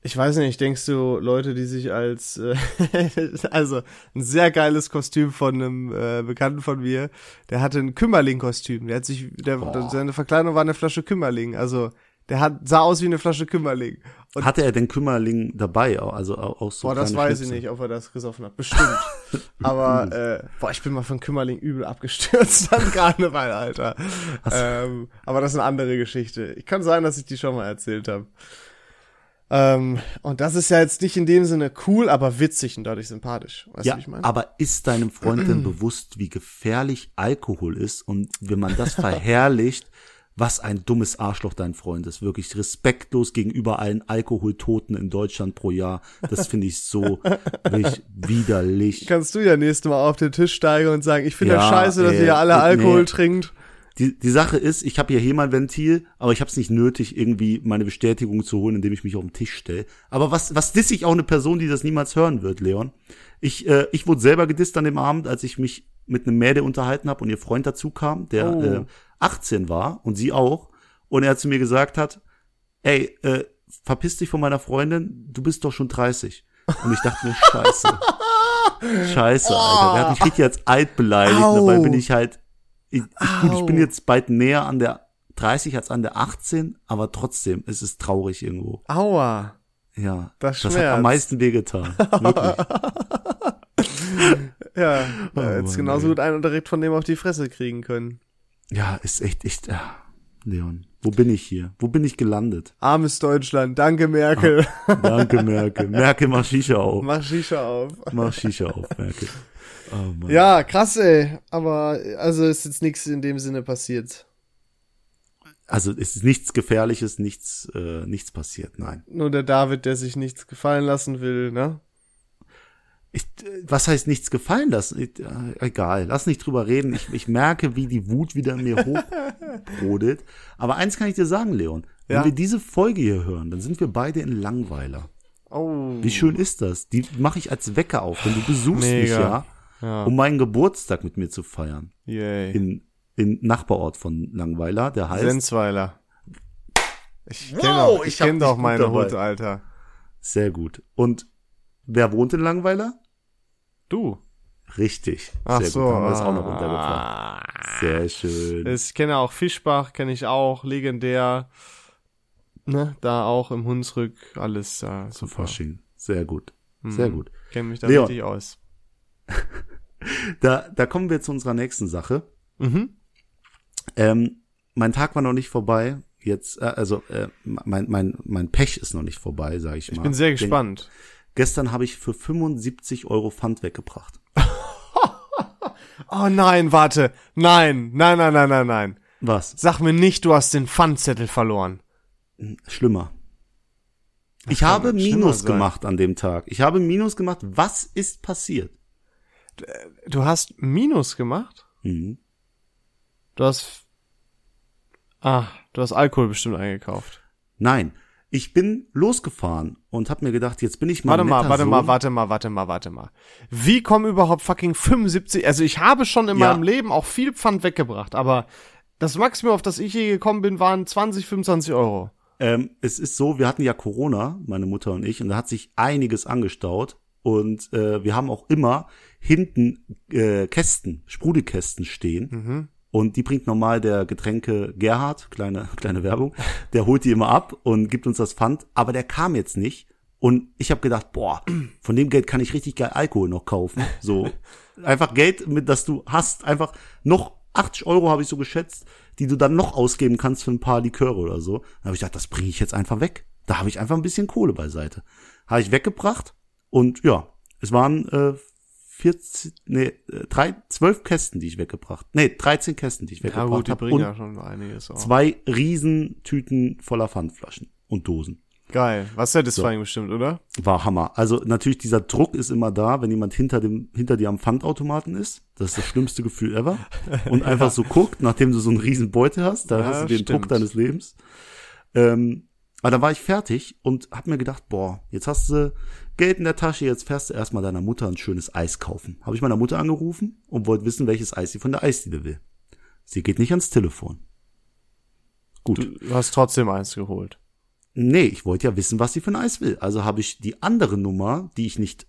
Ich weiß nicht, denkst du, Leute, die sich als, äh, also ein sehr geiles Kostüm von einem äh, Bekannten von mir, der hatte ein Kümmerling-Kostüm. Der hat sich, der, seine Verkleidung war eine Flasche Kümmerling. Also der hat sah aus wie eine Flasche Kümmerling. Und Hatte er den Kümmerling dabei? Also auch so boah, das weiß ich Schnipsel? nicht, ob er das gesoffen hat. Bestimmt. Aber äh, boah, ich bin mal von Kümmerling übel abgestürzt an Karneval, Alter. Ähm, aber das ist eine andere Geschichte. Ich kann sein, dass ich die schon mal erzählt habe. Ähm, und das ist ja jetzt nicht in dem Sinne cool, aber witzig und dadurch sympathisch. Weißt du, Ja, wie ich meine? aber ist deinem Freund denn bewusst, wie gefährlich Alkohol ist und wenn man das verherrlicht, was ein dummes Arschloch dein Freund ist, wirklich respektlos gegenüber allen Alkoholtoten in Deutschland pro Jahr. Das finde ich so widerlich. Kannst du ja nächstes Mal auf den Tisch steigen und sagen, ich finde Ja, das scheiße, dass ey, ihr hier alle nee. Alkohol trinkt. Die, die Sache ist, ich habe hier Hämalventil, aber ich habe es nicht nötig, irgendwie meine Bestätigung zu holen, indem ich mich auf den Tisch stelle. Aber was, was diss ich auch eine Person, die das niemals hören wird, Leon? Ich, äh, ich wurde selber gedisst an dem Abend, als ich mich mit einem Mädel unterhalten habe und ihr Freund dazu kam, der Oh. äh, 18 war und sie auch. Und er zu mir gesagt hat, ey, äh, verpiss dich von meiner Freundin, du bist doch schon 30. Und ich dachte mir, scheiße. scheiße, Alter. Der hat mich richtig als alt beleidigt. Au. Dabei bin ich halt, ich, ich, gut, ich bin jetzt bald näher an der 30 als an der 18, aber trotzdem, es ist traurig irgendwo. Aua. Ja, Das das hat am meisten wehgetan. Wirklich. Ja, Oh, äh, jetzt genauso gut einen direkt von dem auf die Fresse kriegen können. Ja, ist echt, echt, ja. Leon, wo bin ich hier? Wo bin ich gelandet? Armes Deutschland, danke Merkel. Danke, Merkel. Merkel, mach Shisha auf. Mach Shisha auf. Mach Shisha auf, Merkel. Oh. Ja, krass, ey. Aber also ist jetzt nichts in dem Sinne passiert. Also es ist nichts Gefährliches, nichts, äh, nichts passiert, nein. Nur der David, der sich nichts gefallen lassen will, ne? Ich, äh, was heißt nichts gefallen lassen? Ich, äh, egal, lass nicht drüber reden. Ich, ich merke, wie die Wut wieder in mir hochbrodelt. Aber eins kann ich dir sagen, Leon. Wenn Ja. wir diese Folge hier hören, dann sind wir beide in Langweiler. Oh. Wie schön ist das? Die mache ich als Wecker auf. Denn du besuchst mich Mega. ja. Ja. um meinen Geburtstag mit mir zu feiern. Yay. In, in Nachbarort von Langweiler, der heißt. Sensweiler. Ich Wow, kenne doch, ich kenn doch meine. Hut, Alter. Sehr gut. Und wer wohnt in Langweiler? Du. Richtig. Ach Sehr so. gut. Haben wir das auch noch ah. untergebracht. Sehr schön. Ich kenne auch Fischbach, kenne ich auch, legendär. Ne, da auch im Hunsrück, alles äh, Zu super. Fasching. Sehr gut. Sehr gut. Kenne mich da Leon. richtig aus. Da, da kommen wir zu unserer nächsten Sache. Mhm. Ähm, mein Tag war noch nicht vorbei. Jetzt, äh, also äh, mein, mein, mein Pech ist noch nicht vorbei, sage ich mal. Ich bin sehr gespannt. Gestern habe ich für 75 Euro Pfand weggebracht. Oh nein, warte. Nein, nein, nein, nein, nein, nein. Was? Sag mir nicht, du hast den Pfandzettel verloren. Schlimmer. Ich kann habe Minus sein. gemacht an dem Tag. Ich habe Minus gemacht. Was ist passiert? Du hast Minus gemacht? Mhm. Du hast. Ah, du hast Alkohol bestimmt eingekauft. Nein, ich bin losgefahren und habe mir gedacht, jetzt bin ich mal Warte mal, warte Sohn. mal, warte mal, warte mal, warte mal. Wie kommen überhaupt fucking 75? Also ich habe schon in Ja. meinem Leben auch viel Pfand weggebracht, aber das Maximum, auf das ich je gekommen bin, waren 20, 25 Euro. Ähm, es ist so, wir hatten ja Corona, meine Mutter und ich, und da hat sich einiges angestaut. Und äh, wir haben auch immer hinten äh, Kästen, Sprudelkästen stehen. Mhm. Und die bringt normal der Getränke Gerhard, kleine, kleine Werbung, der holt die immer ab und gibt uns das Pfand. Aber der kam jetzt nicht. Und ich habe gedacht, boah, von dem Geld kann ich richtig geil Alkohol noch kaufen. So einfach Geld, mit das du hast, einfach noch 80 Euro habe ich so geschätzt, die du dann noch ausgeben kannst für ein paar Liköre oder so. Da habe ich gedacht, das bringe ich jetzt einfach weg. Da habe ich einfach ein bisschen Kohle beiseite. Habe ich weggebracht und ja, es waren äh, 14, nee, äh, drei, 12 Kästen, die ich weggebracht. Nee, 13 Kästen, die ich Ja weggebracht gut, die habe. bringen ja schon einiges auch. zwei Riesentüten voller Pfandflaschen und Dosen. Geil. Was satisfying bestimmt, oder? War Hammer. Also natürlich, dieser Druck ist immer da, wenn jemand hinter dem, hinter dir am Pfandautomaten ist. Das ist das schlimmste Gefühl ever. Und einfach so guckt, nachdem du so einen riesen Beutel hast, da Ja, hast du den stimmt. Druck deines Lebens. Ähm, aber da war ich fertig und hab mir gedacht, boah, jetzt hast du Geld in der Tasche, jetzt fährst du erstmal deiner Mutter ein schönes Eis kaufen. Habe ich meiner Mutter angerufen und wollte wissen, welches Eis sie von der Eisdiele will. Sie geht nicht ans Telefon. Gut. Du hast trotzdem eins geholt. Nee, ich wollte ja wissen, was sie für ein Eis will. Also habe ich die andere Nummer, die ich nicht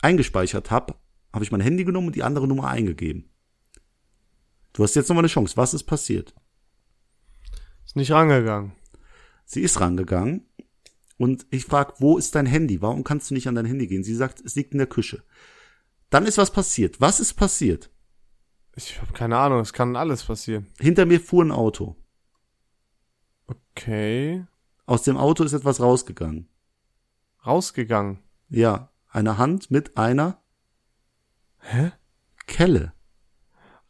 eingespeichert habe, habe ich mein Handy genommen und die andere Nummer eingegeben. Du hast jetzt nochmal eine Chance. Was ist passiert? Ist nicht rangegangen. Sie ist rangegangen und ich frage, wo ist dein Handy? Warum kannst du nicht an dein Handy gehen? Sie sagt, es liegt in der Küche. Dann ist was passiert. Was ist passiert? Ich habe keine Ahnung, es kann alles passieren. Hinter mir fuhr ein Auto. Okay. Aus dem Auto ist etwas rausgegangen. Rausgegangen. Ja, eine Hand mit einer Hä? Kelle.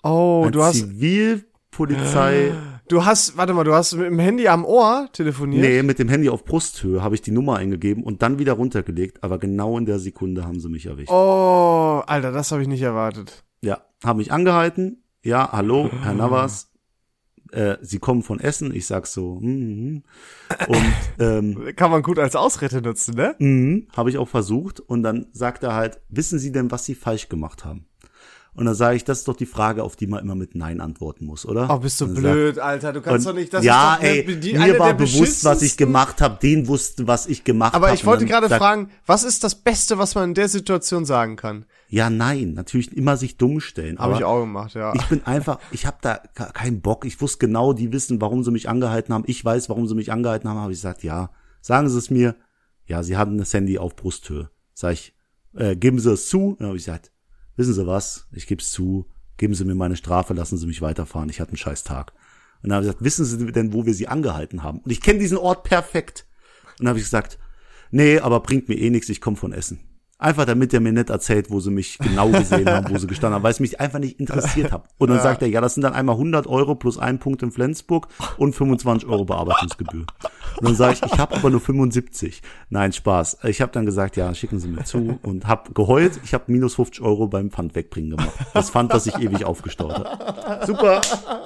Oh, Ein du hast Zivilpolizei. du hast warte mal, du hast mit dem Handy am Ohr telefoniert? Nee, mit dem Handy auf Brusthöhe habe ich die Nummer eingegeben und dann wieder runtergelegt, aber genau in der Sekunde haben sie mich erwischt. Oh, Alter, das habe ich nicht erwartet. Ja, haben mich angehalten. Ja, hallo, Herr Navas. Äh, sie kommen von Essen. Ich sag so, hm, hm. und ähm, Kann man gut als Ausrede nutzen, ne? mhm, habe ich auch versucht. Und dann sagt er halt, wissen Sie denn, was Sie falsch gemacht haben? Und dann sage ich, das ist doch die Frage, auf die man immer mit Nein antworten muss, oder? Oh, bist du blöd, Alter. Du kannst doch nicht, das ja, ist doch ey, eine- die, mir war bewusst, was ich gemacht habe. Den wusste, was ich gemacht habe. Aber ich wollte Und dann gerade sagt- fragen, was ist das Beste, was man in der Situation sagen kann? Ja, nein, natürlich immer sich dumm stellen. Habe aber ich auch gemacht, ja. Ich bin einfach, ich habe da ke- keinen Bock. Ich wusste genau, die wissen, warum sie mich angehalten haben. Ich weiß, warum sie mich angehalten haben. Habe ich gesagt, ja, sagen Sie es mir. Ja, sie hatten das Handy auf Brusthöhe. Sag ich, äh, geben Sie es zu. Dann habe ich gesagt, wissen Sie was? Ich gebe es zu. Geben Sie mir meine Strafe, lassen Sie mich weiterfahren. Ich hatte einen scheiß Tag. Und dann habe ich gesagt, wissen Sie denn, wo wir Sie angehalten haben? Und ich kenne diesen Ort perfekt. Und dann habe ich gesagt, nee, aber bringt mir eh nichts. Ich komme von Essen. Einfach damit er mir nicht erzählt, wo sie mich genau gesehen haben, wo sie gestanden haben, weil es mich einfach nicht interessiert hat. Und dann sagt er, ja, das sind dann einmal 100 Euro plus ein Punkt in Flensburg und 25 Euro Bearbeitungsgebühr. Und dann sage ich, ich habe aber nur 75. Nein, Spaß. Ich habe dann gesagt, ja, schicken Sie mir zu und habe geheult. Ich habe minus 50 Euro beim Pfand wegbringen gemacht. Das Pfand, das sich ewig aufgestaut hat. Super,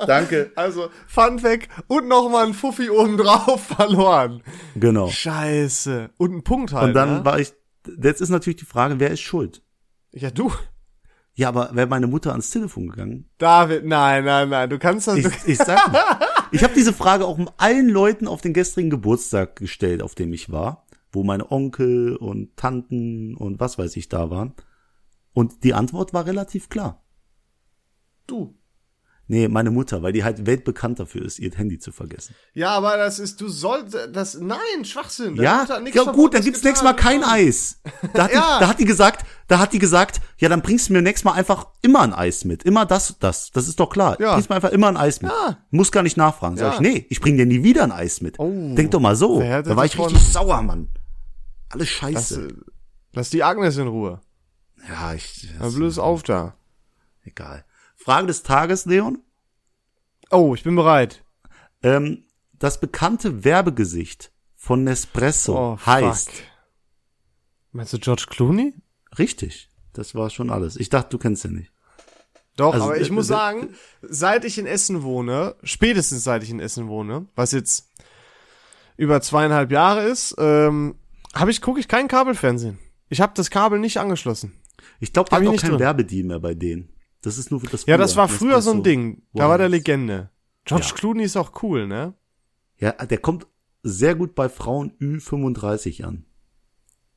danke. Also, Fun weg und nochmal ein Fuffi oben drauf verloren. Genau. Scheiße. Und ein Punkt halt. Und dann ne? war ich, jetzt ist natürlich die Frage, wer ist schuld? Ja, du. Ja, aber wäre meine Mutter ans Telefon gegangen? David, nein, nein, nein, du kannst das. Ich, ich sag mal, ich habe diese Frage auch allen Leuten auf den gestrigen Geburtstag gestellt, auf dem ich war, wo meine Onkel und Tanten und was weiß ich da waren. Und die Antwort war relativ klar. du. Nee, meine Mutter, weil die halt weltbekannt dafür ist, ihr Handy zu vergessen. Ja, aber das ist, du sollst, das, nein, Schwachsinn. Ja, ja gut, dann gibt's nächstes Mal kein Eis. Da hat, Ja. die, da hat die gesagt, da hat die gesagt, ja, dann bringst du mir nächstes Mal einfach immer ein Eis mit. Immer das, das. Das ist doch klar. Ja. Bringst mir einfach immer ein Eis mit. Ja. Muss gar nicht nachfragen. Sag Ja. ich, nee, ich bring dir nie wieder ein Eis mit. Oh. Denk doch mal so. Da war ich richtig sauer, Mann. Alles Lass, scheiße. äh, lass die Agnes in Ruhe. ja, ich, das, bloß auf da. egal. Frage des Tages, Leon. Oh, ich bin bereit. Ähm, das bekannte Werbegesicht von Nespresso Oh, heißt, fuck. Meinst du George Clooney? richtig. Das war schon alles. Ich dachte, du kennst ihn nicht. Doch, Also, aber ich äh, muss äh, sagen, seit ich in Essen wohne, spätestens seit ich in Essen wohne, was jetzt über zweieinhalb Jahre ist, ähm, habe ich gucke ich kein Kabelfernsehen. Ich habe das Kabel nicht angeschlossen. Ich glaube, der Hab ich auch kein drin. Werbedeal mehr bei denen. Das ist nur für das Ja, das war früher so ein Ding. Da war der. Legende. George Ja. Clooney ist auch cool, ne? Ja, der kommt sehr gut bei Frauen Ü35 an.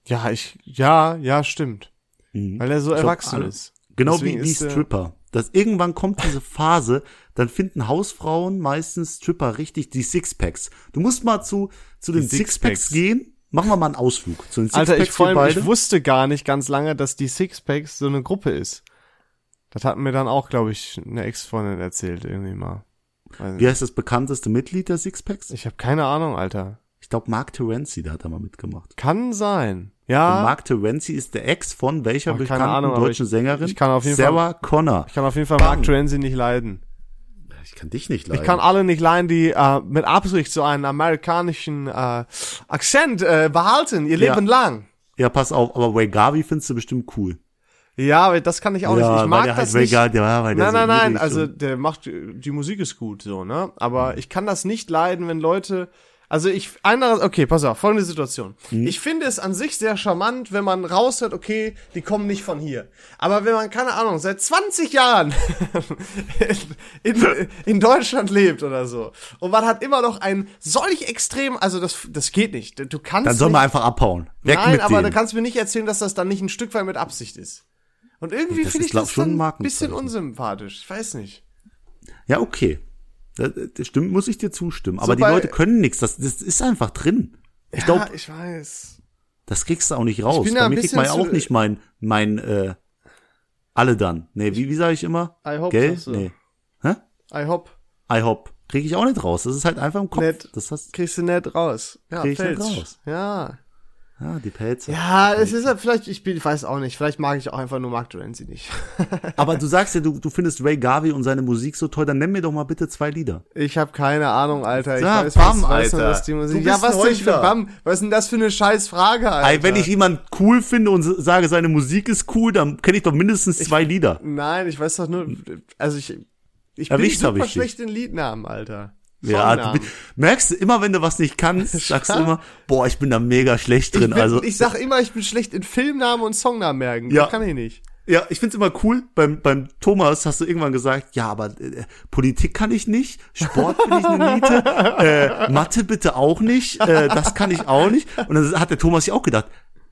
Ja, ich, ja, ja, stimmt. Mhm. Weil er so Ich glaub, erwachsen alle- ist. Genau Deswegen wie, wie ist, äh, Stripper. Das irgendwann kommt diese Phase, dann finden Hausfrauen meistens Stripper richtig die Sixpacks. Du musst mal zu zu den Sixpacks. Sixpacks gehen. Machen wir mal einen Ausflug zu den Sixpacks. Alter, ich vor allem, ich wusste gar nicht ganz lange, dass die Sixpacks so eine Gruppe ist. Das hat mir dann auch, glaube ich, eine Ex-Freundin erzählt, irgendwie mal. Weiß Wie heißt das bekannteste Mitglied der Sixpacks? Ich habe keine Ahnung, Alter. Ich glaube Mark Terenzi, der hat da mal mitgemacht. Kann sein. Und Ja, Mark Terenzi ist der Ex von welcher Ach, bekannten Ahnung, deutschen ich- Sängerin? ich kann auf jeden Sarah Connor. ich kann auf jeden Fall Bam. Mark Terenzi nicht leiden. Ich kann dich nicht leiden. Ich kann alle nicht leiden, die äh, mit Absicht so einen amerikanischen äh, Akzent äh, behalten, ihr Ja. Leben lang. ja, pass auf, aber Ray Garvey findest du bestimmt cool. Ja, aber das kann ich auch ja, nicht. Ich mag das halt nicht. War, weil der Nein, nein, nein, niedlich also der macht, die Musik ist gut, so, ne? Aber ich kann das nicht leiden, wenn Leute, also ich, einer, okay, pass auf, folgende Situation. Mhm. Ich finde es an sich sehr charmant, wenn man raushört, okay, die kommen nicht von hier. Aber wenn man, keine Ahnung, seit 20 Jahren in, in, in Deutschland lebt oder so, und man hat immer noch ein solch extrem, also das, das geht nicht. Du kannst Dann soll man einfach abhauen. Weg Nein, aber dem. da kannst du mir nicht erzählen, dass das dann nicht ein Stück weit mit Absicht ist. Und irgendwie finde ich das schon ein bisschen unsympathisch. Ich weiß nicht. Ja, okay. Das, das stimmt, muss ich dir zustimmen. Aber die Leute können nichts. Das, das ist einfach drin. Ich glaube, ja, ich weiß. das kriegst du auch nicht raus. Bei mir kriegt man ja auch nicht mein, mein, äh, alle dann. Nee, wie, wie sage ich immer? I hope, Gell? Nee. Hä? I hope. I hop. Krieg ich auch nicht raus. Das ist halt einfach im Kopf. Nett. Das hast, Kriegst du nett raus. Ja, Krieg ich nicht raus. Ja. Ja, die Pelze. Ja, es ist halt vielleicht, ich, bin, ich weiß auch nicht, vielleicht mag ich auch einfach nur Mark Terenzi nicht. Aber du sagst ja, du, du findest Ray Garvey und seine Musik so toll, dann nenn mir doch mal bitte zwei Lieder. Ich habe keine Ahnung, Alter. Ich Ja, weiß, Bam, was, weiß Alter. dass die Musik. Du Ja, bist was denn für. Bam? Was ist denn das für eine scheiß Frage, Alter? Ey, wenn ich jemand cool finde und sage, seine Musik ist cool, dann kenne ich doch mindestens zwei Lieder. Nein, ich weiß doch nur, also ich, ich bin Erwischt hab super ich dich. schlecht in Liednamen, Alter. Ja, du, merkst du immer, wenn du was nicht kannst, sagst du immer, boah, ich bin da mega schlecht drin. ich, bin, also ich sag immer, ich bin schlecht in Filmnamen und Songnamen merken. Ja. Das kann ich nicht. ja, ich find's immer cool. Beim beim Thomas hast du irgendwann gesagt, ja, aber äh, Politik kann ich nicht, Sport bin ich eine Niete, äh, Mathe bitte auch nicht, äh, das kann ich auch nicht. Und dann hat der Thomas sich auch gedacht,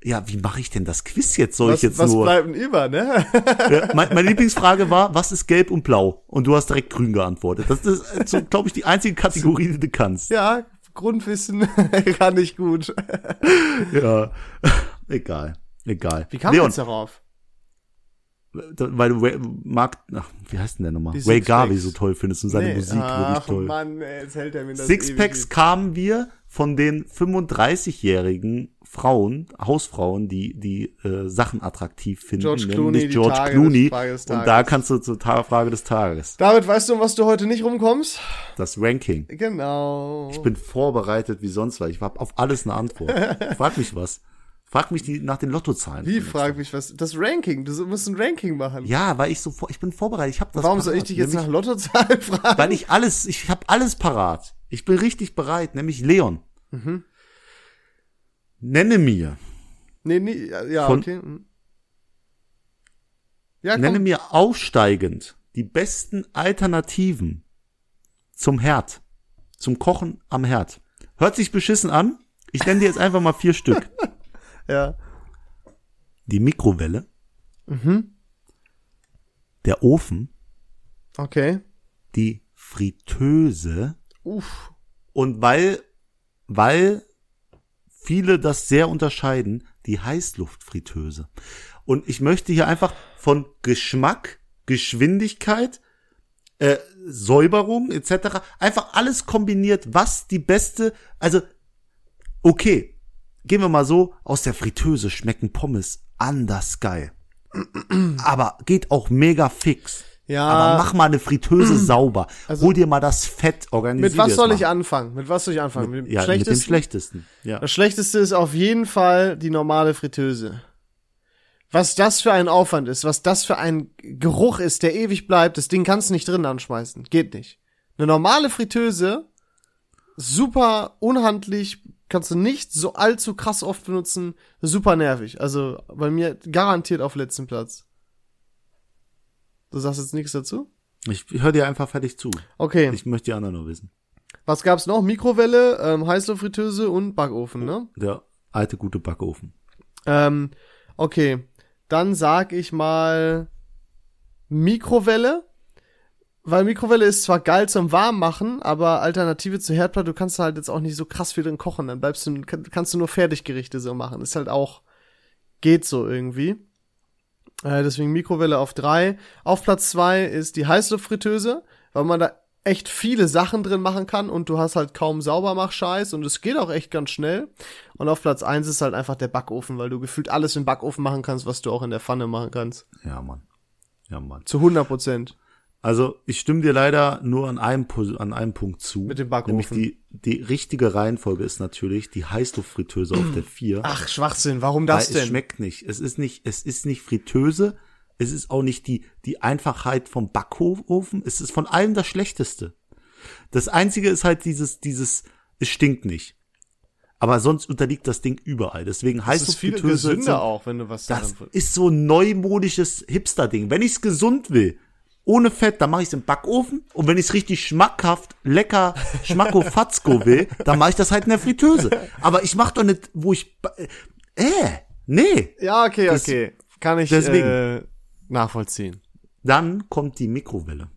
ja, wie mache ich denn das Quiz jetzt? Soll Was, ich jetzt was nur? bleibt denn über, ne? Ja, mein, meine Lieblingsfrage war, was ist gelb und blau? Und du hast direkt grün geantwortet. Das ist, so, glaube ich, die einzige Kategorie, die du kannst. ja, Grundwissen kann ich gut. Ja, egal, egal. Wie kam Leon, jetzt darauf? da- weil du Ray, Mark, ach, wie heißt denn der nochmal? Ray. Garvey so toll findest und seine Nee. Musik wirklich Ach, toll. Mann, ey, jetzt hält er mir das Sixpacks kamen wir von den 35-jährigen Frauen, Hausfrauen, die die äh, Sachen attraktiv finden, George nämlich Clooney, die George Clooney. des- des Und da kannst du zur Ta Frage des Tages. David, weißt du, um was du heute nicht rumkommst? Das Ranking. Genau. Ich bin vorbereitet wie sonst was. Ich habe auf alles eine Antwort. Frag mich was. Frag mich die nach den Lottozahlen. Wie, frag mich was? Das Ranking, du musst ein Ranking machen. Ja, weil ich so vor, ich bin vorbereitet. Ich habe das. Warum soll ich parat. dich jetzt Nämlich- nach Lottozahlen fragen? Weil ich alles, ich habe alles parat. Ich bin richtig bereit, nämlich Leon. Mhm. Nenne mir Nee, nee, ja, Von- okay. hm. Ja, Nenne mir aufsteigend die besten Alternativen zum Herd, zum Kochen am Herd. Hört sich beschissen an. Ich nenne dir jetzt einfach mal vier Stück. Ja. Die Mikrowelle, Mhm. der Ofen, Okay. die Fritteuse Uff. und weil, weil viele das sehr unterscheiden, die Heißluftfritteuse. Und ich möchte hier einfach von Geschmack, Geschwindigkeit, äh, Säuberung etc. einfach alles kombiniert, was die beste, also okay, gehen wir mal so, aus der Fritteuse schmecken Pommes anders geil. Aber geht auch mega fix. Ja. Aber mach mal eine Fritteuse sauber. Hol dir mal das Fett, organisier Mit was soll mal. ich anfangen? Mit was soll ich anfangen? Mit dem Ja, mit dem schlechtesten? schlechtesten. Ja. Das schlechteste ist auf jeden Fall die normale Fritteuse. Was das für ein Aufwand ist, was das für ein Geruch ist, der ewig bleibt, das Ding kannst du nicht drin anschmeißen. Geht nicht. Eine normale Fritteuse, super unhandlich, kannst du nicht so allzu krass oft benutzen, super nervig. Also bei mir garantiert auf letzten Platz. Du sagst jetzt nichts dazu? Ich höre dir einfach fertig zu. Okay. Ich möchte die anderen nur wissen. Was gab's noch? Mikrowelle, ähm, Heißluftfritteuse und Backofen, ne? Der alte gute Backofen. Ähm, okay. Dann sag ich mal Mikrowelle. Weil Mikrowelle ist zwar geil zum Warmmachen, aber Alternative zur Herdplatte, du kannst halt jetzt auch nicht so krass viel drin kochen. Dann bleibst du, kann- kannst du nur Fertiggerichte so machen. Ist halt auch, geht so irgendwie. Äh, deswegen Mikrowelle auf drei. Auf Platz zwei ist die Heißluftfritteuse, weil man da echt viele Sachen drin machen kann und du hast halt kaum Saubermach-Scheiß und es geht auch echt ganz schnell. Und auf Platz eins ist halt einfach der Backofen, weil du gefühlt alles im Backofen machen kannst, was du auch in der Pfanne machen kannst. Ja, Mann. Ja, Mann. Zu 100 Prozent. Also, ich stimme dir leider nur an einem, an einem Punkt zu. Mit dem Backofen. Nämlich die, die richtige Reihenfolge ist natürlich die Heißluftfritteuse auf der 4. Ach, Schwachsinn, warum das es denn? schmeckt nicht. Es ist nicht, es ist nicht Fritteuse. Es ist auch nicht die, die Einfachheit vom Backofen. Es ist von allem das Schlechteste. Das einzige ist halt dieses, dieses, es stinkt nicht. Aber sonst unterliegt das Ding überall. Deswegen das ist viel gesünder sind- auch, wenn du was Das ist so ein neumodisches Hipster-Ding. Wenn ich's gesund will, ohne Fett, dann mache ich's im Backofen. Und wenn ich's richtig schmackhaft, lecker, schmacko-fatzko will, dann mache ich das halt in der Fritteuse. Aber ich mach doch nicht, wo ich, äh, nee. Ja, okay, Das- okay. Kann ich deswegen. Äh, nachvollziehen. Dann kommt die Mikrowelle.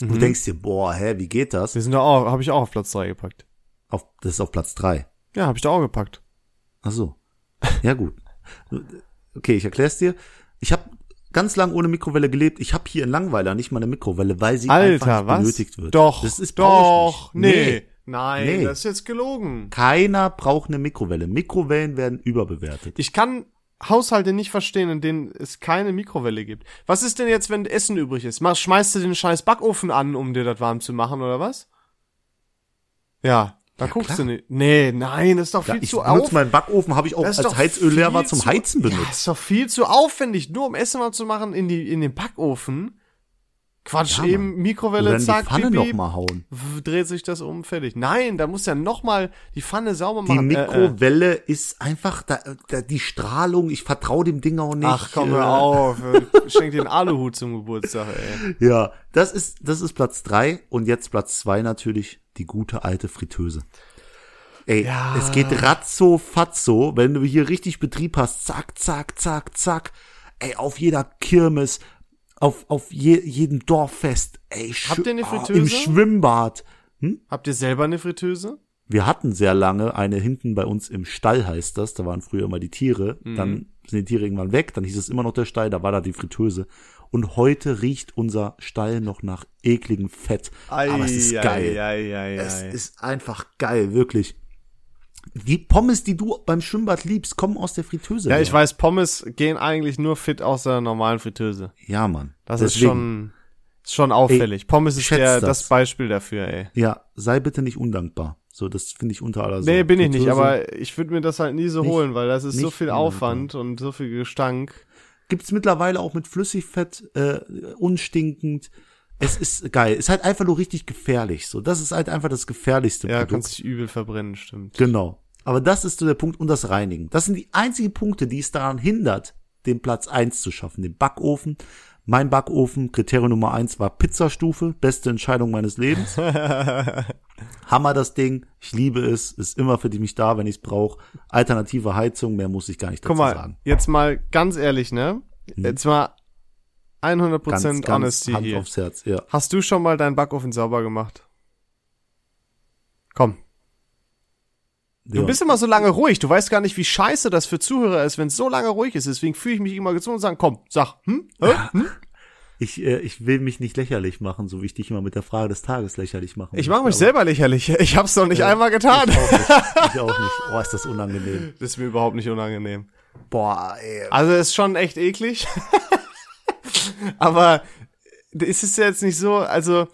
Mhm. Du denkst dir, boah, hä, wie geht das? Wir sind da auch, habe ich auch auf Platz drei gepackt. Auf, das ist auf Platz drei. Ja, habe ich da auch gepackt. Ach so. Ja, gut. Okay, ich erklär's dir. Ich habe ganz lang ohne Mikrowelle gelebt. Ich habe hier in Langweiler nicht mal eine Mikrowelle, weil sie einfach Alter, nicht was? benötigt wird. Doch, das ist doch, nicht. nee. Nein, Nee. das ist jetzt gelogen. Keiner braucht eine Mikrowelle. Mikrowellen werden überbewertet. Ich kann Haushalte nicht verstehen, in denen es keine Mikrowelle gibt. Was ist denn jetzt, wenn Essen übrig ist? Mach, schmeißt du den scheiß Backofen an, um dir das warm zu machen, oder was? Ja, da Ja, guckst klar. du nicht. Nee, nein, das ist doch Ja, viel ich zu benutze auf. meinen Backofen, habe ich auch als Heizöl leer war zum zu- Heizen Ja, benutzt. ist doch viel zu aufwendig, nur um Essen mal zu machen in die in den Backofen. Quatsch, Ja, eben. Mikrowelle, Oder in die zack, Pfanne piep, noch mal hauen. dreht sich das um, fertig. Nein, da muss ja noch mal die Pfanne sauber Die machen. Äh, äh. Mikrowelle ist einfach da, da, die Strahlung. Ich vertraue dem Ding auch nicht. Ach, komm, äh, hör auf. Schenk dir einen Aluhut zum Geburtstag, ey. Ja, das ist, das ist Platz drei und jetzt Platz zwei natürlich die gute alte Fritteuse. Ey, Ja. es geht ratzo fatzo, wenn du hier richtig Betrieb hast, zack, zack, zack, zack. Ey, auf jeder Kirmes, auf, auf je, jedem Dorffest, ey, Habt ihr eine ah, Fritteuse? Im Schwimmbad. Habt ihr selber eine Fritteuse? Wir hatten sehr lange eine hinten bei uns im Stall heißt das, da waren früher immer die Tiere, Mhm. dann sind die Tiere irgendwann weg, dann hieß es immer noch der Stall, da war da die Fritteuse. Und heute riecht unser Stall noch nach ekligem Fett. Aber es ist geil. Ei, ei, Es ist einfach geil, wirklich. Die Pommes, die du beim Schwimmbad liebst, kommen aus der Fritteuse. ja, ich weiß, Pommes gehen eigentlich nur fit aus der normalen Fritteuse. Ja, Mann. Das ist Deswegen, schon, ist schon auffällig. Pommes ist der, das. das Beispiel dafür, ey. Ja, sei bitte nicht undankbar. So, das finde ich unter aller Sau. Nee, bin ich nicht, aber ich würde mir das halt nie so Nicht- holen, weil das ist so viel. Aufwand und so viel Gestank. Gibt's mittlerweile auch mit Flüssigfett, äh, unstinkend. Es ist geil. Ist halt einfach nur richtig gefährlich. So, das ist halt einfach das gefährlichste Ja, Produkt. kannst dich übel verbrennen, stimmt. Genau. Aber das ist so der Punkt und das Reinigen. Das sind die einzigen Punkte, die es daran hindert, den Platz eins zu schaffen, den Backofen. Mein Backofen, Kriterium Nummer eins war Pizzastufe, beste Entscheidung meines Lebens. Hammer das Ding, ich liebe es, ist immer für mich da, wenn ich es brauche. Alternative Heizung, mehr muss ich gar nicht dazu Guck mal, sagen. jetzt mal ganz ehrlich, ne? Jetzt mal 100% Ganz, ganz Honesty Hand hier. aufs Herz, ja. Hast du schon mal deinen Backofen sauber gemacht? Komm. Du ja. bist immer so lange ruhig. Du weißt gar nicht, wie scheiße das für Zuhörer ist, wenn es so lange ruhig ist. Deswegen fühle ich mich immer gezwungen und sagen, komm, sag, hm? Hä? hm? Ich, äh, ich will mich nicht lächerlich machen, so wie ich dich immer mit der Frage des Tages lächerlich machen Ich mache mich selber lächerlich. Ich hab's doch nicht Ja. einmal getan. Ich auch nicht. Ich auch nicht. Oh, ist das unangenehm. Das ist mir überhaupt nicht unangenehm. Boah, ey. Also ist schon echt eklig. Aber ist es jetzt nicht so, also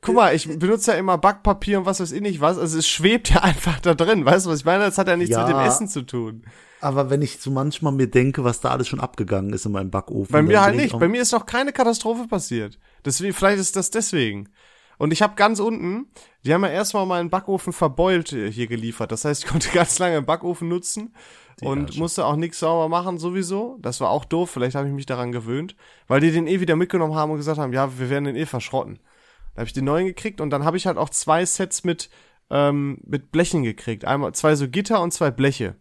guck mal, ich benutze ja immer Backpapier und was weiß ich nicht was, also es schwebt ja einfach da drin, weißt du, was ich meine? Das hat ja nichts Ja. mit dem Essen zu tun. Aber wenn ich so manchmal mir denke, was da alles schon abgegangen ist in meinem Backofen. Bei mir halt nicht. Bei mir ist noch keine Katastrophe passiert. Deswegen, vielleicht ist das deswegen. Und ich habe ganz unten, die haben ja erstmal meinen Backofen verbeult äh, hier geliefert. Das heißt, ich konnte ganz lange den Backofen nutzen und Arsch. musste auch nichts sauber machen sowieso. Das war auch doof. Vielleicht habe ich mich daran gewöhnt, weil die den eh wieder mitgenommen haben und gesagt haben, ja, wir werden den eh verschrotten. Da habe ich den neuen gekriegt und dann habe ich halt auch zwei Sets mit ähm, mit Blechen gekriegt. Einmal zwei so Gitter und zwei Bleche.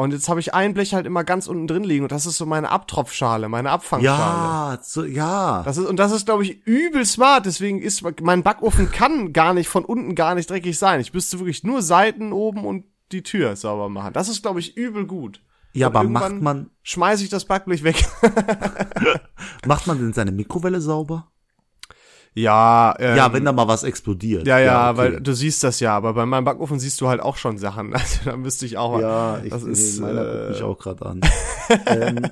Und jetzt habe ich ein Blech halt immer ganz unten drin liegen und das ist so meine Abtropfschale, meine Abfangschale. Ja, so, ja. Das ist, und das ist, glaube ich, übel smart. Deswegen ist, mein Backofen kann gar nicht von unten gar nicht dreckig sein. Ich müsste wirklich nur Seiten oben und die Tür sauber machen. Das ist, glaube ich, übel gut. ja, und aber macht man, Schmeiße ich das Backblech weg. macht man denn seine Mikrowelle sauber? ja, ähm, ja, wenn da mal was explodiert. ja, ja, okay. weil du siehst das ja, aber bei meinem Backofen siehst du halt auch schon Sachen. Also da müsste ich auch. Ja, ich das ist meiner äh, guckt mich auch gerade an. ähm,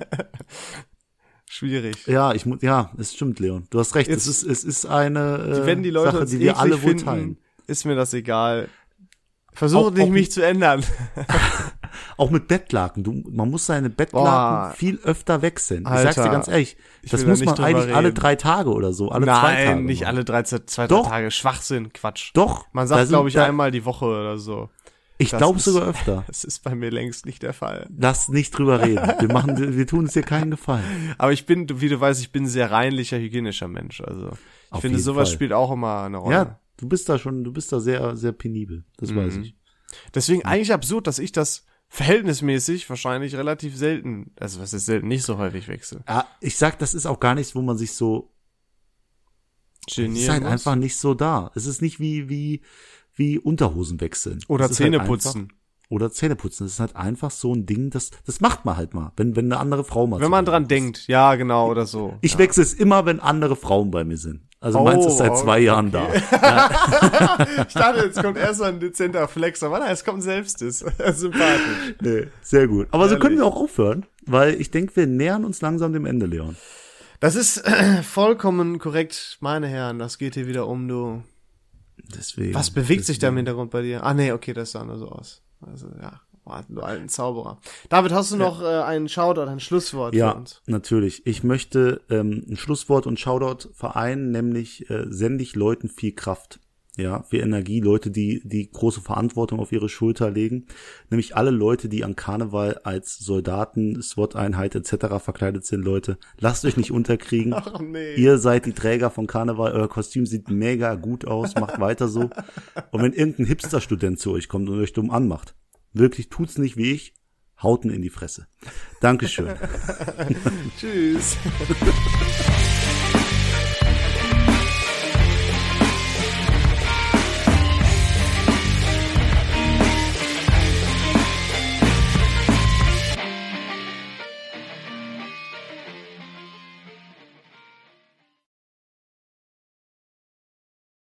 schwierig. ja, ich muss, ja, es stimmt, Leon. Du hast recht. Jetzt- es ist, es ist eine äh, Wenn die Leute Sache, die wir alle wohl finden, teilen. ist mir das egal. Versuche nicht, mich zu ändern. Auch mit Bettlaken. Du, man muss seine Bettlaken Boah. viel öfter wechseln. Ich sag's dir Alter, ganz ehrlich. ich Das da muss nicht man eigentlich alle reden. drei Tage oder so. Alle zwei Tage. Nein, nicht alle drei, zwei, Doch. Tage. Schwachsinn, Quatsch. Doch. Man da sagt, glaube ich, da- einmal die Woche oder so. Ich glaube sogar öfter. Das ist bei mir längst nicht der Fall. Lass nicht drüber reden. Wir machen, wir tun es dir keinen Gefallen. Aber ich bin, wie du weißt, ich bin ein sehr reinlicher, hygienischer Mensch. Also ich Auf finde, sowas Fall. spielt auch immer eine Rolle. Ja, du bist da schon, du bist da sehr, sehr penibel. Das weiß Mhm. ich. Deswegen eigentlich absurd, dass ich das verhältnismäßig wahrscheinlich relativ selten, also was ist selten, nicht so häufig wechsle. Ja, ich sag, das ist auch gar nichts, wo man sich so, es ist Genieren halt muss. einfach nicht so da. Es ist nicht wie, wie, wie Unterhosen wechseln. Oder halt Zähne einfach- putzen. Oder Zähne putzen. Das ist halt einfach so ein Ding, das, das macht man halt mal, wenn, wenn eine andere Frau mal Wenn man dran ist. denkt, ja, genau, oder so. Ich wechsle es immer, wenn andere Frauen bei mir sind. Also Oh, meins ist seit zwei okay. Jahren da. Ich dachte, jetzt kommt erst mal ein dezenter Flex, aber nein, es kommt ein Selbstes. Sympathisch. Nee, sehr gut. Aber so Ehrlich. können wir auch aufhören, weil ich denke, wir nähern uns langsam dem Ende, Leon. Das ist äh, vollkommen korrekt, meine Herren. Das geht hier wieder um, du. Deswegen. Was bewegt sich da im Hintergrund bei dir? Ah, nee, okay, das sah nur so aus. Also, ja. Boah, du alten Zauberer. David, hast du noch äh, einen Shoutout, ein Schlusswort für Ja, uns? natürlich. Ich möchte ähm, ein Schlusswort und Shoutout vereinen, nämlich äh, sende ich Leuten viel Kraft. Ja, viel Energie, Leute, die die große Verantwortung auf ihre Schulter legen. Nämlich alle Leute, die an Karneval als Soldaten, SWAT-Einheit etc. verkleidet sind, Leute, lasst euch nicht unterkriegen. Ach nee. Ihr seid die Träger von Karneval, euer Kostüm sieht mega gut aus, macht weiter so. Und wenn irgendein Hipster-Student zu euch kommt und euch dumm anmacht, wirklich tut's nicht wie ich, hauten in die Fresse. Dankeschön. Tschüss.